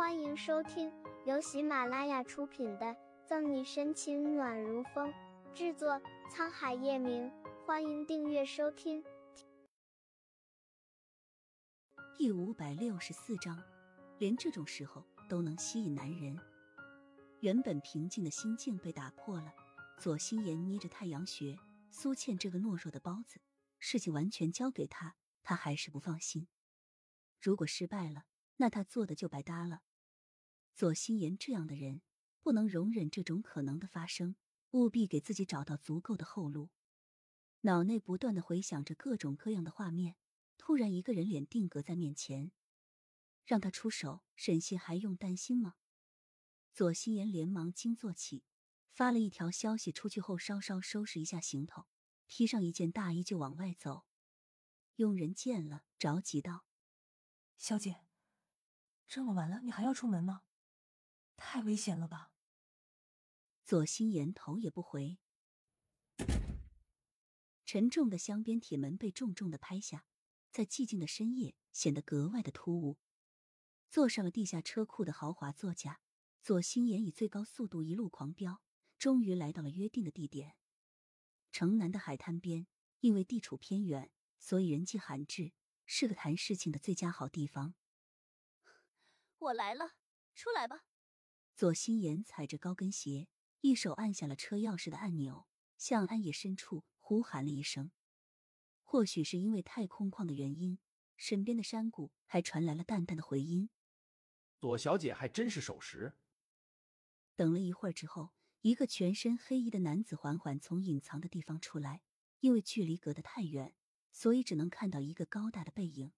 欢迎收听由喜马拉雅出品的《赠你深情暖如风》，制作沧海夜明。欢迎订阅收听。第五百六十四章，连这种时候都能吸引男人。原本平静的心境被打破了。左心言捏着太阳穴，苏倩这个懦弱的包子，事情完全交给他，他还是不放心。如果失败了，那他做的就白搭了。左心言这样的人，不能容忍这种可能的发生，务必给自己找到足够的后路。脑内不断的回想着各种各样的画面，突然一个人脸定格在面前，让他出手，沈西还用担心吗？左心言连忙惊坐起，发了一条消息出去后，稍稍收拾一下行头，披上一件大衣就往外走。佣人见了，着急道。小姐，这么晚了，你还要出门吗？太危险了吧！左心言头也不回，沉重的镶边铁门被重重的拍下，在寂静的深夜显得格外的突兀。坐上了地下车库的豪华座驾，左心言以最高速度一路狂飙，终于来到了约定的地点——城南的海滩边。因为地处偏远，所以人迹罕至。是个谈事情的最佳好地方。我来了，出来吧。左心言踩着高跟鞋，一手按下了车钥匙的按钮，向暗夜深处呼喊了一声。或许是因为太空旷的原因，身边的山谷还传来了淡淡的回音。左小姐还真是守时。等了一会儿之后，一个全身黑衣的男子缓缓从隐藏的地方出来，因为距离隔得太远。所以只能看到一个高大的背影。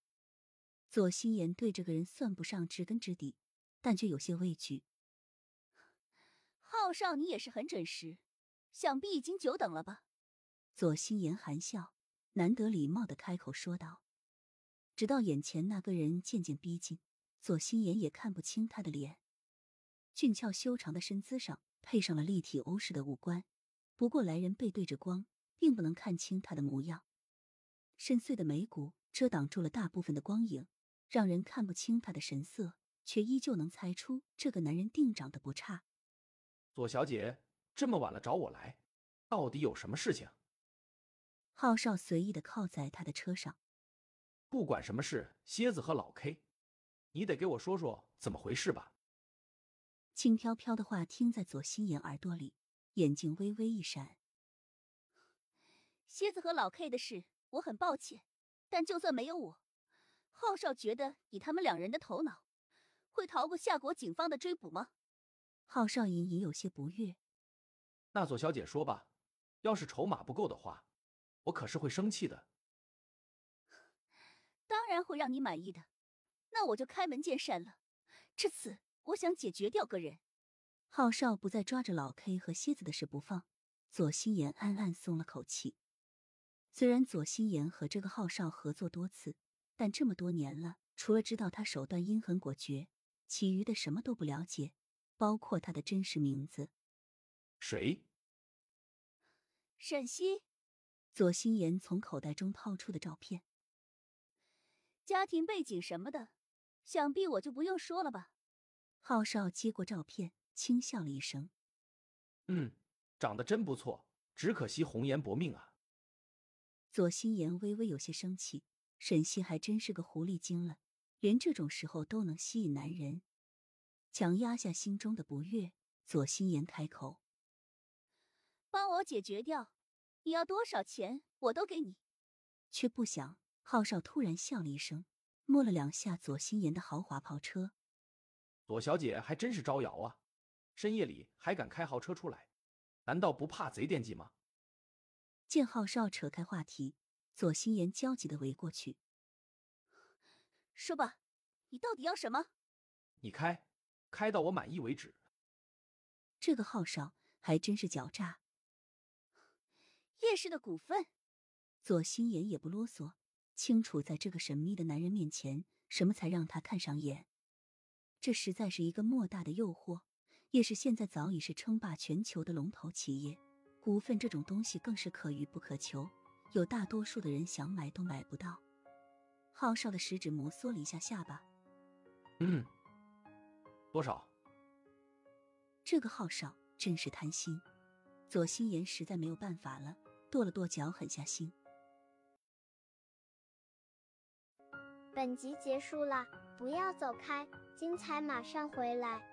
左心言对这个人算不上知根知底，但却有些畏惧。浩少，你也是很准时，想必已经久等了吧？左心言含笑，难得礼貌的开口说道。直到眼前那个人渐渐逼近，左心言也看不清他的脸。俊俏修长的身姿上配上了立体欧式的五官，不过来人背对着光，并不能看清他的模样。深邃的眉骨遮挡住了大部分的光影，让人看不清他的神色，却依旧能猜出这个男人定长得不差。左小姐这么晚了找我来，到底有什么事情？浩少随意的靠在他的车上。不管什么事，蝎子和老 K，你得给我说说怎么回事吧。轻飘飘的话听在左心言耳朵里，眼睛微微一闪。蝎子和老 K 的事。我很抱歉，但就算没有我，浩少觉得以他们两人的头脑，会逃过夏国警方的追捕吗？浩少隐隐有些不悦。那左小姐说吧，要是筹码不够的话，我可是会生气的。当然会让你满意的，那我就开门见山了。这次我想解决掉个人。浩少不再抓着老 K 和蝎子的事不放，左心言暗暗松了口气。虽然左心言和这个浩少合作多次，但这么多年了，除了知道他手段阴狠果决，其余的什么都不了解，包括他的真实名字。谁？沈西。左心言从口袋中掏出的照片，家庭背景什么的，想必我就不用说了吧。浩少接过照片，轻笑了一声：“嗯，长得真不错，只可惜红颜薄命啊。”左心言微微有些生气，沈西还真是个狐狸精了，连这种时候都能吸引男人。强压下心中的不悦，左心言开口：“帮我解决掉，你要多少钱我都给你。”却不想浩少突然笑了一声，摸了两下左心言的豪华跑车。左小姐还真是招摇啊，深夜里还敢开豪车出来，难道不怕贼惦记吗？见浩少扯开话题，左心言焦急的围过去。说吧，你到底要什么？你开，开到我满意为止。这个浩少还真是狡诈。叶氏的股份。左心言也不啰嗦，清楚在这个神秘的男人面前，什么才让他看上眼。这实在是一个莫大的诱惑。叶氏现在早已是称霸全球的龙头企业。股份这种东西更是可遇不可求，有大多数的人想买都买不到。浩少的食指摩挲了一下下巴，嗯，多少？这个号少真是贪心。左心言实在没有办法了，跺了跺脚，狠下心。本集结束了，不要走开，精彩马上回来。